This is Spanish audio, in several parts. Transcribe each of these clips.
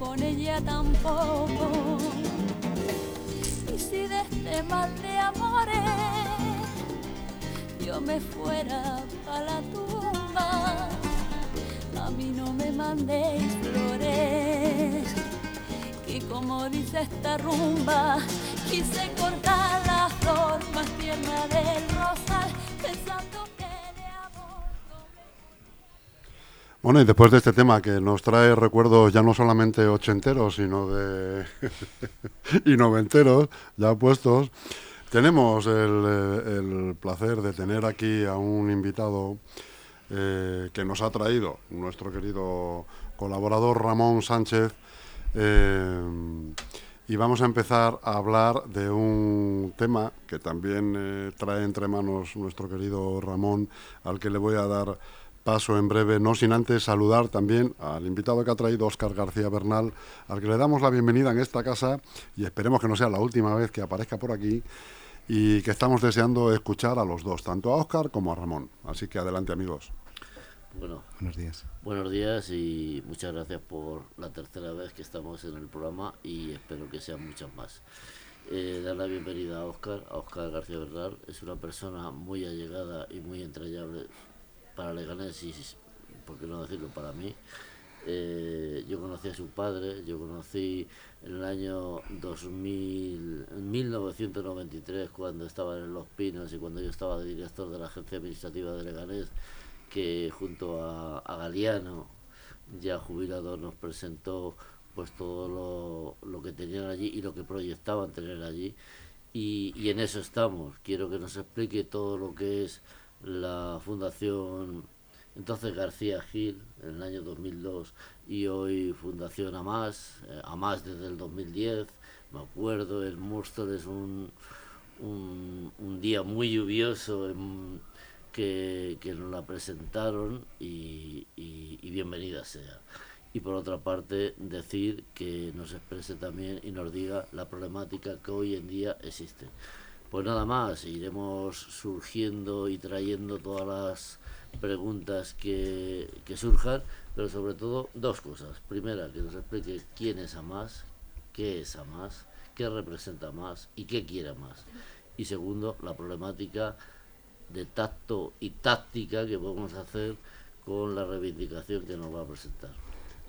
con ella tampoco. Y si de este mal de amores yo me fuera para la tumba, a mí no me mandéis flores y como dice esta rumba, quise cortar la flor más tierna del rosal, Bueno, y después de este tema que nos trae recuerdos ya no solamente ochenteros, sino de y noventeros, ya puestos, tenemos el, placer de tener aquí a un invitado eh, que nos ha traído nuestro querido colaborador Ramón Sánchez, eh, y vamos a empezar a hablar de un tema que también eh, trae entre manos nuestro querido Ramón, al que le voy a dar paso en breve, no sin antes saludar también al invitado que ha traído Óscar García Bernal, al que le damos la bienvenida en esta casa y esperemos que no sea la última vez que aparezca por aquí y que estamos deseando escuchar a los dos, tanto a Óscar como a Ramón. Así que adelante amigos. Bueno, buenos días. Buenos días y muchas gracias por la tercera vez que estamos en el programa y espero que sean muchas más. Eh, dar la bienvenida a Oscar, a Oscar García Bernal. Es una persona muy allegada y muy entrañable para Leganés y, por qué no decirlo, para mí. Eh, yo conocí a su padre, yo conocí en el año 2000, 1993 cuando estaba en Los Pinos y cuando yo estaba director de la agencia administrativa de Leganés que junto a, Galeano, ya jubilado, nos presentó pues todo lo, que tenían allí y lo que proyectaban tener allí. Y, en eso estamos. Quiero que nos explique todo lo que es la Fundación entonces García Gil en el año 2002 y hoy Fundación AMAS, eh, AMAS desde el 2010. Me acuerdo, el Murstol es un, un, un día muy lluvioso en, que, nos la presentaron y, bienvenida sea. Y por otra parte, decir que nos exprese también y nos diga la problemática que hoy en día existe. Pues nada más, iremos surgiendo y trayendo todas las preguntas que, que surjan, pero sobre todo dos cosas. Primera, que nos explique quién es más qué es más qué representa más y qué quiere más. Y segundo, la problemática de tacto y táctica que podemos hacer con la reivindicación que nos va a presentar.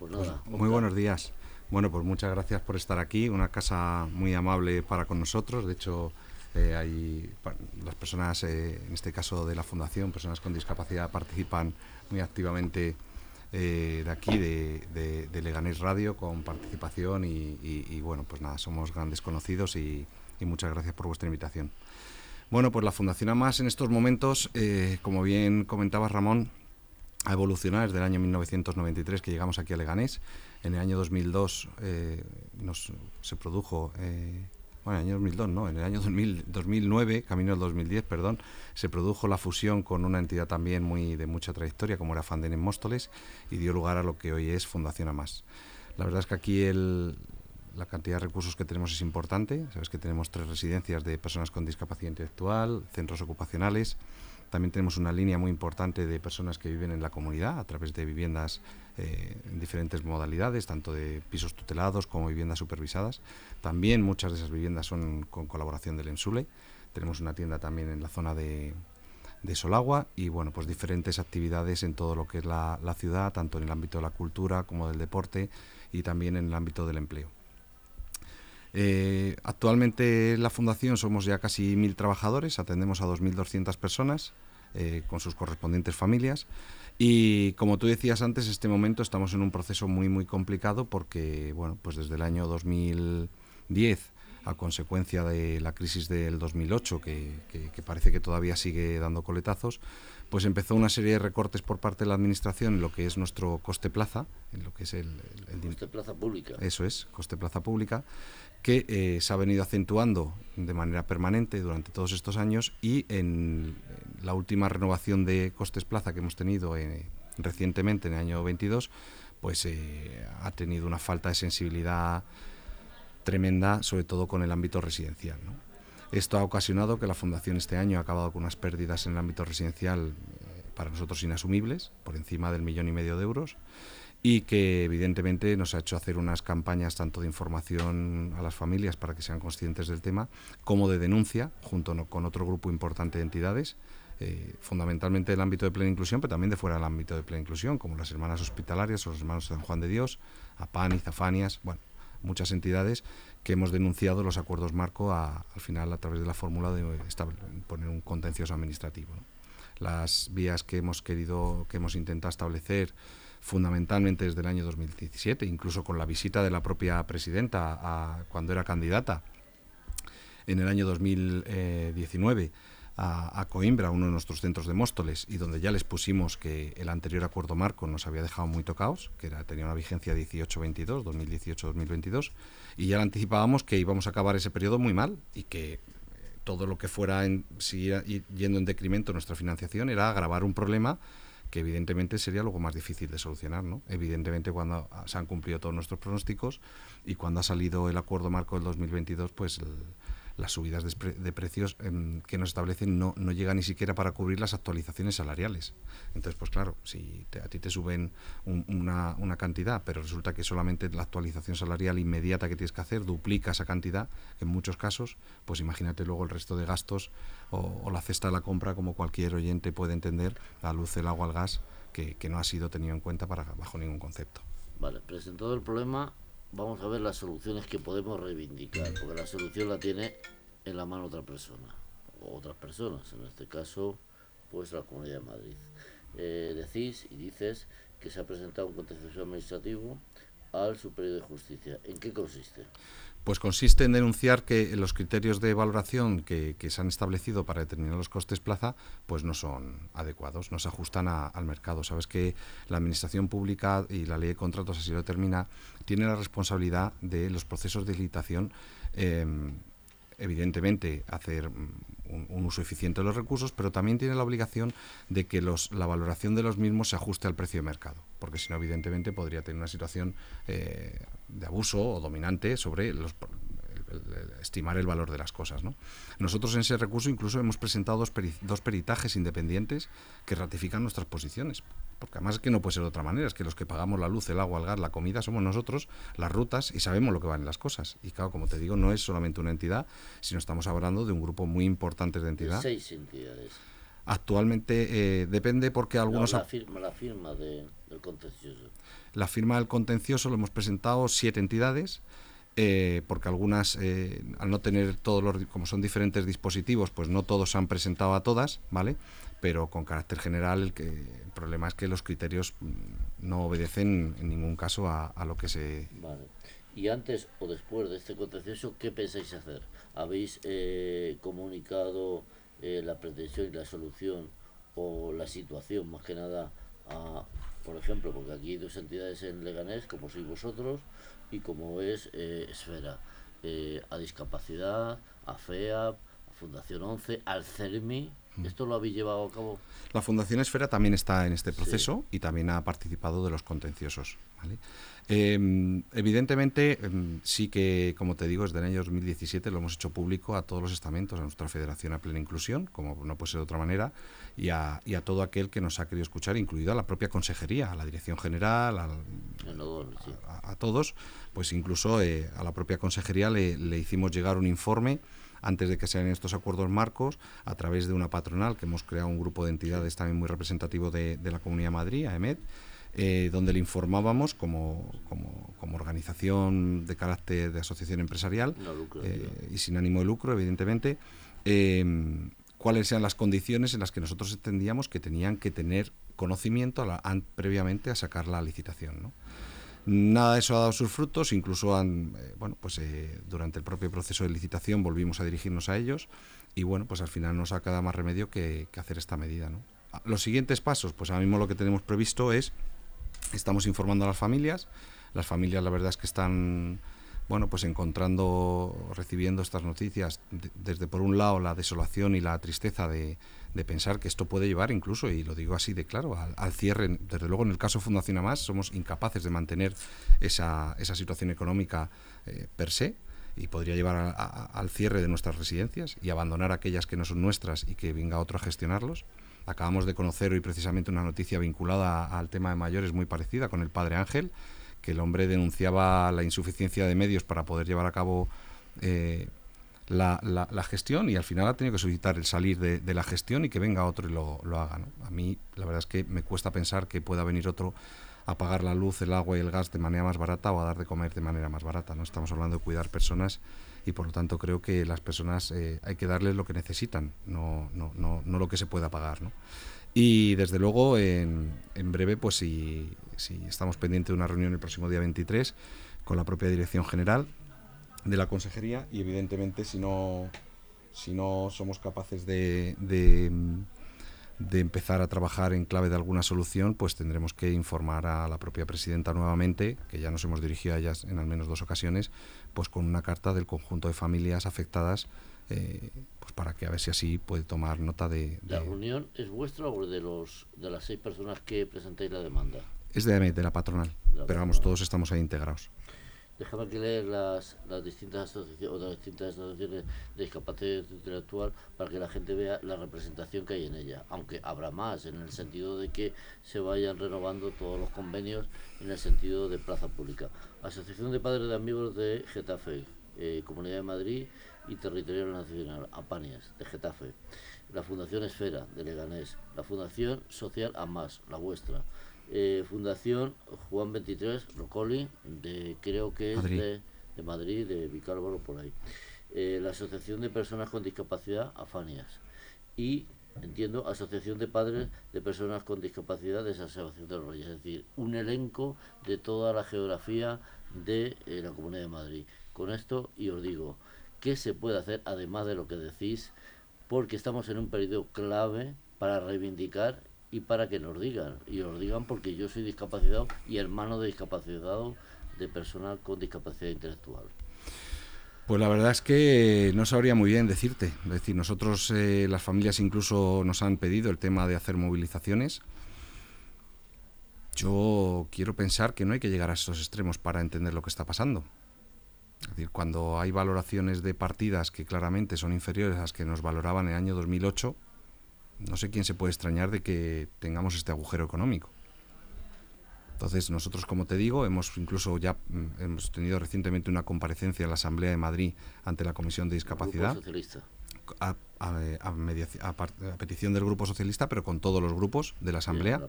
Pues nada. muy buenos días. Bueno, pues muchas gracias por estar aquí. Una casa muy amable para con nosotros. De hecho, eh, hay las personas, eh, en este caso de la Fundación, personas con discapacidad, participan muy activamente eh, de aquí, de, Leganés Radio, con participación y, bueno, pues nada, somos grandes conocidos y muchas gracias por vuestra invitación. Bueno, pues la Fundación AMAS en estos momentos, eh, como bien comentaba Ramón, ha evolucionado desde el año 1993 que llegamos aquí a Leganés. En el año 2002 eh, nos, se produjo, bueno, en el año 2002 no, en el año 2009, camino al 2010, perdón, se produjo la fusión con una entidad también muy de mucha trayectoria como era Fanden en Móstoles y dio lugar a lo que hoy es Fundación AMAS. La verdad es que aquí el, la cantidad de recursos que tenemos es importante. Sabes que tenemos tres residencias de personas con discapacidad intelectual, centros ocupacionales. También tenemos una línea muy importante de personas que viven en la comunidad a través de viviendas eh, en diferentes modalidades, tanto de pisos tutelados como viviendas supervisadas. También muchas de esas viviendas son con colaboración del ENSULE. Tenemos una tienda también en la zona de, Solagua y bueno, pues diferentes actividades en todo lo que es la ciudad, tanto en el ámbito de la cultura como del deporte y también en el ámbito del empleo. Eh, actualmente en la Fundación somos ya casi mil trabajadores, atendemos a 2.200 personas eh, con sus correspondientes familias. Y como tú decías antes, este momento estamos en un proceso muy, muy complicado porque, bueno, pues desde el año 2010 a consecuencia de la crisis del 2008, que, parece que todavía sigue dando coletazos, pues empezó una serie de recortes por parte de la Administración en lo que es nuestro coste plaza, en lo que es el... coste plaza pública. Eso es, coste plaza pública, que eh, se ha venido acentuando de manera permanente durante todos estos años y en la última renovación de costes plaza que hemos tenido eh, recientemente, en el año 22, pues eh, ha tenido una falta de sensibilidad tremenda, sobre todo con el ámbito residencial. Esto ha ocasionado que la Fundación este año ha acabado con unas pérdidas en el ámbito residencial eh, para nosotros inasumibles, por encima del millón y medio de euros, y que evidentemente nos ha hecho hacer unas campañas tanto de información a las familias para que sean conscientes del tema, como de denuncia, junto con otro grupo importante de entidades, eh, fundamentalmente del ámbito de plena inclusión, pero también de fuera del ámbito de plena inclusión, como las hermanas hospitalarias o los hermanos de San Juan de Dios, APAN y Zafanias, bueno, muchas entidades que hemos denunciado los acuerdos marco al final a través de la fórmula de poner un contencioso administrativo. Las vías que hemos querido, que hemos intentado establecer fundamentalmente desde el año 2017, incluso con la visita de la propia presidenta a, cuando era candidata en el año 2019 a, Coimbra, uno de nuestros centros de Móstoles, y donde ya les pusimos que el anterior acuerdo marco nos había dejado muy tocados, que era, tenía una vigencia 18-22, 2018-2022, y ya le anticipábamos que íbamos a acabar ese periodo muy mal y que eh, todo lo que fuera en, yendo en decremento nuestra financiación era agravar un problema que evidentemente sería algo más difícil de solucionar, ¿no? Evidentemente cuando se han cumplido todos nuestros pronósticos y cuando ha salido el acuerdo marco del 2022, pues el, las subidas de, precios em, que nos establecen no, no llegan ni siquiera para cubrir las actualizaciones salariales. Entonces, pues claro, si a ti te suben una, una, cantidad, pero resulta que solamente la actualización salarial inmediata que tienes que hacer duplica esa cantidad, en muchos casos, pues imagínate luego el resto de gastos o, la cesta de la compra, como cualquier oyente puede entender, la luz, el agua, el gas, que, que no ha sido tenido en cuenta para, bajo ningún concepto. Vale, presentado el problema, vamos a ver las soluciones que podemos reivindicar, porque la solución la tiene en la mano otra persona, o otras personas, en este caso, pues la Comunidad de Madrid. Eh, decís y dices que se ha presentado un contencioso administrativo al Superior de Justicia. ¿En qué consiste? Pues consiste en denunciar que los criterios de valoración que, se han establecido para determinar los costes plaza pues no son adecuados, no se ajustan al mercado. Sabes que la Administración Pública y la Ley de Contratos así lo determina, tiene la responsabilidad de los procesos de licitación em, evidentemente, hacer un, uso eficiente de los recursos, pero también tiene la obligación de que los, la valoración de los mismos se ajuste al precio de mercado, porque si no, evidentemente, podría tener una situación eh, de abuso o dominante sobre los, estimar el valor de las cosas. ¿no? Nosotros en ese recurso incluso hemos presentado dos, dos peritajes independientes que ratifican nuestras posiciones, porque además es que no puede ser de otra manera, es que los que pagamos la luz, el agua, el gas, la comida somos nosotros, las rutas, y sabemos lo que valen las cosas. Y claro, como te digo, no es solamente una entidad, sino estamos hablando de un grupo muy importante de entidades. Seis entidades. Actualmente eh, depende porque algunos... la firma, la firma del contencioso. La firma del contencioso lo hemos presentado siete entidades, eh, porque algunas, eh, al no tener todos los, como son diferentes dispositivos, pues no todos se han presentado a todas, ¿vale? Pero con carácter general, el, que, el problema es que los criterios mm, no obedecen en ningún caso a, lo que se... Vale. Y antes o después de este contencioso, ¿qué pensáis hacer? ¿Habéis eh, comunicado la pretensión y la solución o la situación, más que nada, a, por ejemplo, porque aquí hay dos entidades en Leganés, como sois vosotros, y como es eh, Esfera, eh, a Discapacidad, a FEA, a Fundación 11, al CERMI. ¿Esto lo habéis llevado a cabo? La Fundación Esfera también está en este proceso y también ha participado de los contenciosos. Em, evidentemente, em, sí que, como te digo, desde el año 2017 lo hemos hecho público a todos los estamentos, a nuestra Federación a Plena Inclusión, como no puede ser de otra manera, y a, y a todo aquel que nos ha querido escuchar, incluido a la propia Consejería, a la Dirección General, a, todos, pues incluso eh, a la propia Consejería le, le hicimos llegar un informe antes de que sean estos acuerdos marcos, a través de una patronal, que hemos creado un grupo de entidades también muy representativo de, de la Comunidad de Madrid, AEMED, eh, donde le informábamos como, como, organización de carácter de asociación empresarial eh, y sin ánimo de lucro, evidentemente, eh, cuáles eran las condiciones en las que nosotros entendíamos que tenían que tener conocimiento previamente a sacar la licitación. Nada de eso ha dado sus frutos, incluso han, bueno, pues durante el propio proceso de licitación volvimos a dirigirnos a ellos y bueno, pues al final nos ha quedado más remedio que, hacer esta medida. ¿no? Los siguientes pasos, pues ahora mismo lo que tenemos previsto es Estamos informando a las familias. Las familias, la verdad es que están, bueno, pues encontrando, recibiendo estas noticias, desde por un lado la desolación y la tristeza de, pensar que esto puede llevar incluso, y lo digo así de claro, al, cierre. Desde luego, en el caso Fundación más somos incapaces de mantener esa, esa situación económica eh, per se y podría llevar al cierre de nuestras residencias y abandonar aquellas que no son nuestras y que venga otro a gestionarlos. Acabamos de conocer hoy precisamente una noticia vinculada al tema de mayores muy parecida con el padre Ángel, que el hombre denunciaba la insuficiencia de medios para poder llevar a cabo eh, la, la, gestión y al final ha tenido que solicitar el salir de, la gestión y que venga otro y lo, lo haga. A mí la verdad es que me cuesta pensar que pueda venir otro a pagar la luz, el agua y el gas de manera más barata o a dar de comer de manera más barata. No estamos hablando de cuidar personas y por lo tanto creo que las personas eh, hay que darles lo que necesitan, no, no, no, no lo que se pueda pagar. ¿no? Y desde luego en, en breve, pues si, si estamos pendientes de una reunión el próximo día 23 con la propia Dirección General de la consejería y evidentemente si no, si no somos capaces de, de, empezar a trabajar en clave de alguna solución, pues tendremos que informar a la propia presidenta nuevamente, que ya nos hemos dirigido a ellas en al menos dos ocasiones, pues con una carta del conjunto de familias afectadas, eh, pues para que a ver si así puede tomar nota de, ¿La reunión es vuestra o de, los, de las seis personas que presentáis la demanda? Es de, de la patronal, pero vamos, todos estamos ahí integrados. Déjame que leer las, las distintas asociaciones, las distintas asociaciones de discapacidad intelectual para que la gente vea la representación que hay en ella, aunque habrá más, en el sentido de que se vayan renovando todos los convenios en el sentido de plaza pública. Asociación de Padres de Amigos de Getafe, eh, Comunidad de Madrid y Territorial Nacional, APANIAS, de Getafe. La Fundación Esfera, de Leganés. La Fundación Social AMAS, la vuestra. Eh, Fundación Juan 23 Rocoli, de, creo que es De, de, Madrid, de Vicálvaro, por ahí. Eh, la Asociación de Personas con Discapacidad, AFANIAS. Y, entiendo, Asociación de Padres de Personas con Discapacidad de San Sebastián del Roya. Es decir, un elenco de toda la geografía de eh, la Comunidad de Madrid. Con esto, y os digo, ¿qué se puede hacer además de lo que decís? Porque estamos en un periodo clave para reivindicar y para que nos digan. Y nos digan porque yo soy discapacitado y hermano de discapacitado de personal con discapacidad intelectual. Pues la verdad es que no sabría muy bien decirte. Es decir, nosotros, eh, las familias incluso nos han pedido el tema de hacer movilizaciones. Yo quiero pensar que no hay que llegar a esos extremos para entender lo que está pasando. Es decir, cuando hay valoraciones de partidas que claramente son inferiores a las que nos valoraban en el año 2008, no sé quién se puede extrañar de que tengamos este agujero económico. Entonces nosotros, como te digo, hemos incluso ya mm, hemos tenido recientemente una comparecencia en la Asamblea de Madrid ante la Comisión de Discapacidad. A, a, petición del Grupo Socialista, pero con todos los grupos de la Asamblea.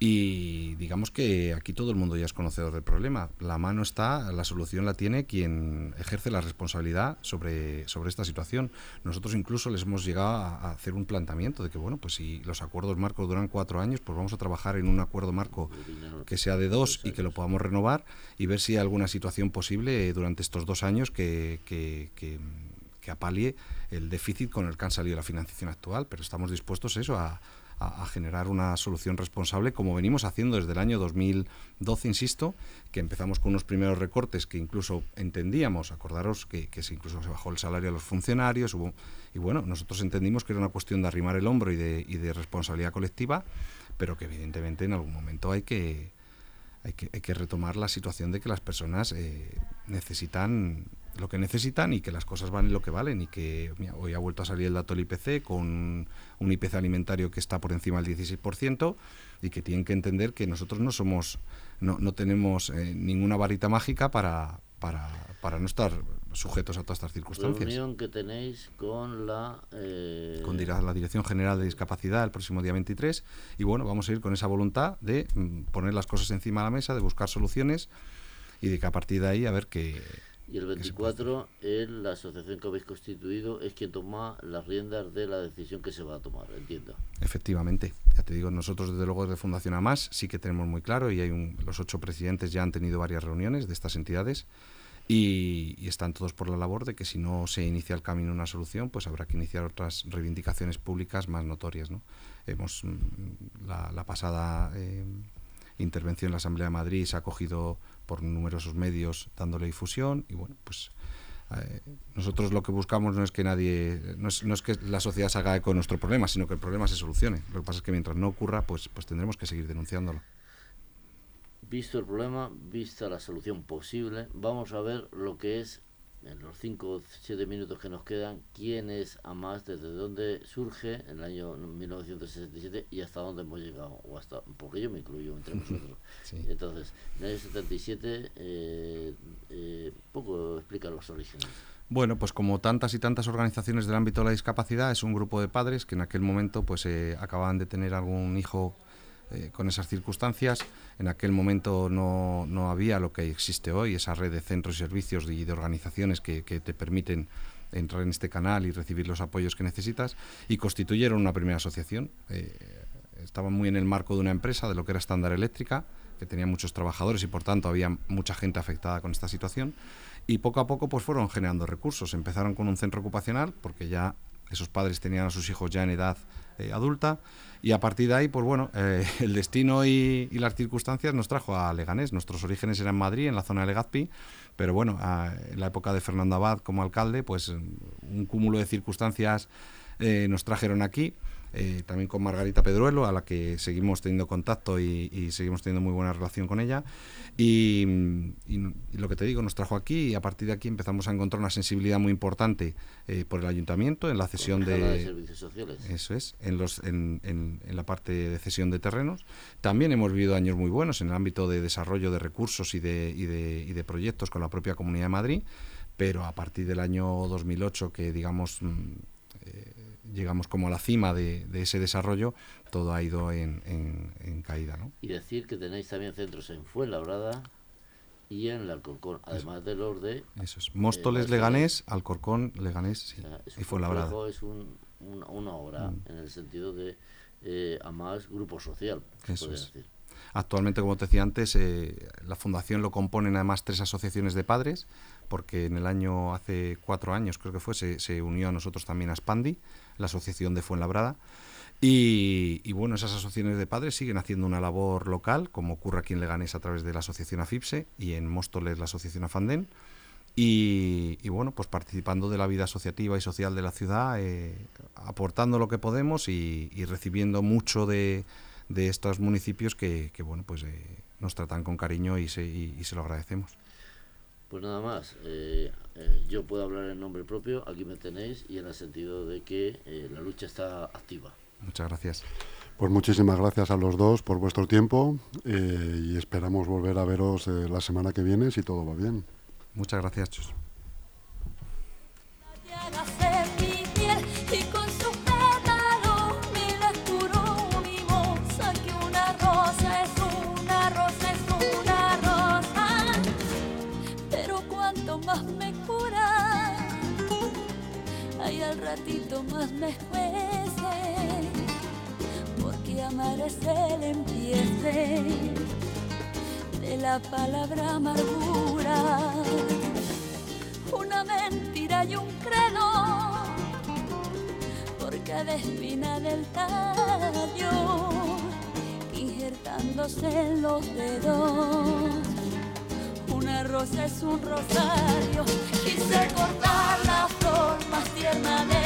Y digamos que aquí todo el mundo ya es conocedor del problema. La mano está, la solución la tiene quien ejerce la responsabilidad sobre, sobre esta situación. Nosotros incluso les hemos llegado a, hacer un planteamiento de que, bueno, pues si los acuerdos marcos duran cuatro años, pues vamos a trabajar en un acuerdo marco que sea de dos y que lo podamos renovar y ver si hay alguna situación posible durante estos dos años que, que, que apalie el déficit con el que han salido la financiación actual, pero estamos dispuestos eso a, a, generar una solución responsable, como venimos haciendo desde el año 2012, insisto, que empezamos con unos primeros recortes que incluso entendíamos, acordaros que, que incluso se bajó el salario a los funcionarios, hubo, y bueno, nosotros entendimos que era una cuestión de arrimar el hombro y de, y de responsabilidad colectiva, pero que evidentemente en algún momento hay que, hay que, hay que retomar la situación de que las personas eh, necesitan lo que necesitan y que las cosas valen lo que valen y que hoy ha vuelto a salir el dato del IPC con un IPC alimentario que está por encima del 16% y que tienen que entender que nosotros no somos no, no tenemos eh, ninguna varita mágica para, para, para, no estar sujetos a todas estas circunstancias. Reunión que tenéis con la eh... con la Dirección General de Discapacidad el próximo día 23 y bueno, vamos a ir con esa voluntad de mm, poner las cosas encima de la mesa, de buscar soluciones y de que a partir de ahí a ver qué y el 24, él, la asociación que habéis constituido es quien toma las riendas de la decisión que se va a tomar, entiendo. Efectivamente, ya te digo, nosotros desde luego de Fundación AMAS sí que tenemos muy claro y hay un, los ocho presidentes ya han tenido varias reuniones de estas entidades y, están todos por la labor de que si no se inicia el camino una solución, pues habrá que iniciar otras reivindicaciones públicas más notorias. ¿no? Hemos, mm, la, pasada eh, intervención en la Asamblea de Madrid se ha cogido por numerosos medios dándole difusión y bueno, pues eh, nosotros lo que buscamos no es que nadie, no es, no es, que la sociedad se haga de nuestro problema, sino que el problema se solucione. Lo que pasa es que mientras no ocurra, pues, pues tendremos que seguir denunciándolo. Visto el problema, vista la solución posible, vamos a ver lo que es en los 5 o 7 minutos que nos quedan, quién es AMAS, desde dónde surge en el año 1967 y hasta dónde hemos llegado, o hasta, porque yo me incluyo entre nosotros. Entonces, en el año 77, eh, eh, poco explica los orígenes. Bueno, pues como tantas y tantas organizaciones del ámbito de la discapacidad, es un grupo de padres que en aquel momento pues eh, acababan de tener algún hijo eh, con esas circunstancias. En aquel momento no, no, había lo que existe hoy, esa red de centros y servicios y de organizaciones que, te permiten entrar en este canal y recibir los apoyos que necesitas y constituyeron una primera asociación. Eh, estaban muy en el marco de una empresa, de lo que era estándar eléctrica, que tenía muchos trabajadores y por tanto había mucha gente afectada con esta situación y poco a poco pues fueron generando recursos. Empezaron con un centro ocupacional porque ya esos padres tenían a sus hijos ya en edad eh, adulta y a partir de ahí, pues bueno, eh, el destino y, las circunstancias nos trajo a Leganés. Nuestros orígenes eran en Madrid, en la zona de Legazpi, pero bueno, en la época de Fernando Abad como alcalde, pues un cúmulo de circunstancias eh, nos trajeron aquí. Eh, también con Margarita Pedruelo, a la que seguimos teniendo contacto y, seguimos teniendo muy buena relación con ella. Y, lo que te digo, nos trajo aquí y a partir de aquí empezamos a encontrar una sensibilidad muy importante eh, por el ayuntamiento en la cesión de, servicios sociales. Eso es, en, los, en, en, la parte de cesión de terrenos. También hemos vivido años muy buenos en el ámbito de desarrollo de recursos y de, y de, y de proyectos con la propia Comunidad de Madrid, pero a partir del año 2008 que digamos... Mm, eh, llegamos como a la cima de, ese desarrollo, todo ha ido en, caída. ¿no? Y decir que tenéis también centros en Fuenlabrada y en el Alcorcón, además de los de... Eso es, Móstoles, eh, Leganés, Alcorcón, Leganés sí, y Fuenlabrada. Es un, una, obra mm. en el sentido de, eh, a más grupo social, Eso es. decir. Actualmente, como te decía antes, eh, la fundación lo componen además tres asociaciones de padres, porque en el año, hace cuatro años creo que fue, se, unió a nosotros también a Spandi, la asociación de Fuenlabrada. Y, y, bueno, esas asociaciones de padres siguen haciendo una labor local, como ocurre aquí en Leganés a través de la asociación AFIPSE y en Móstoles la asociación AFANDEN. Y, y, bueno, pues participando de la vida asociativa y social de la ciudad, eh, aportando lo que podemos y, recibiendo mucho de, de, estos municipios que, que bueno, pues eh, nos tratan con cariño y se, y se lo agradecemos. Pues nada más, eh, eh, yo puedo hablar en nombre propio, aquí me tenéis, y en el sentido de que eh, la lucha está activa. Muchas gracias. Pues muchísimas gracias a los dos por vuestro tiempo y esperamos volver a veros la semana que viene si todo va bien. Muchas gracias, Chus. Ratito más me juece, porque amar es el empiece de la palabra amargura, una mentira y un credo, por cada espina del tallo, injertándose en los dedos. Rosa es un rosario, quise cortar la flor más tierna del